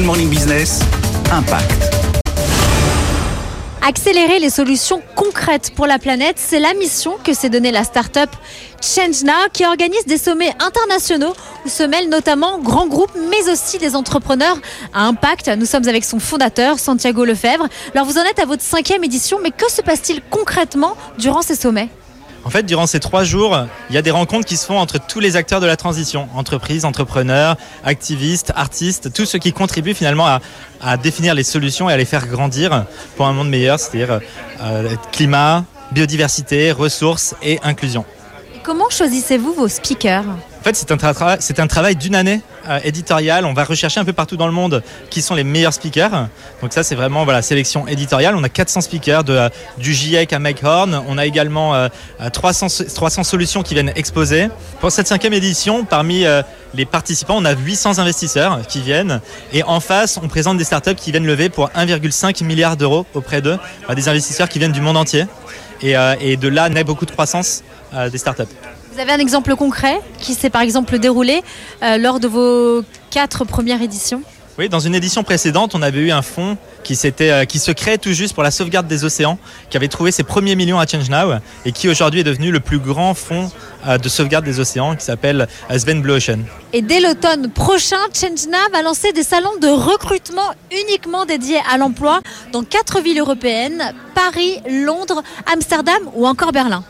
Good Morning Business, Impact. Accélérer les solutions concrètes pour la planète, c'est la mission que s'est donnée la start-up ChangeNow qui organise des sommets internationaux où se mêlent notamment grands groupes mais aussi des entrepreneurs à impact. Nous sommes avec son fondateur Santiago Lefebvre. Alors vous en êtes à votre cinquième édition, mais que se passe-t-il concrètement durant ces sommets? En fait, durant ces trois jours, il y a des rencontres qui se font entre tous les acteurs de la transition, entreprises, entrepreneurs, activistes, artistes, tous ceux qui contribuent finalement à, définir les solutions et à les faire grandir pour un monde meilleur, c'est-à-dire euh, climat, biodiversité, ressources et inclusion. comment choisissez-vous vos speakers? En fait, c'est un, c'est un travail d'une année euh. On va rechercher un peu partout dans le monde qui sont les meilleurs speakers. Donc ça, c'est vraiment voilà sélection éditoriale. On a 400 speakers euh, du GIEC à Horn. On a également 300, euh, 300 solutions qui viennent exposer. Pour cette cinquième édition, parmi les participants, on a 800 investisseurs qui viennent. Et en face, on présente des startups qui viennent lever pour 1,5 milliard d'euros auprès d'eux. Des investisseurs qui viennent du monde entier. Et de là naît beaucoup de croissance des startups. Vous avez un exemple concret qui s'est par exemple déroulé euh, lors de vos quatre premières éditions? Oui, dans une édition précédente, on avait eu un fonds qui, euh, qui se crée tout juste pour la sauvegarde des océans, qui avait trouvé ses premiers millions à Change Now et qui aujourd'hui est devenu le plus grand fonds euh, de sauvegarde des océans qui s'appelle Sven Blue Ocean. Et dès l'automne prochain, Change Now va lancer des salons de recrutement uniquement dédiés à l'emploi dans quatre villes européennes Paris, Londres, Amsterdam ou encore Berlin.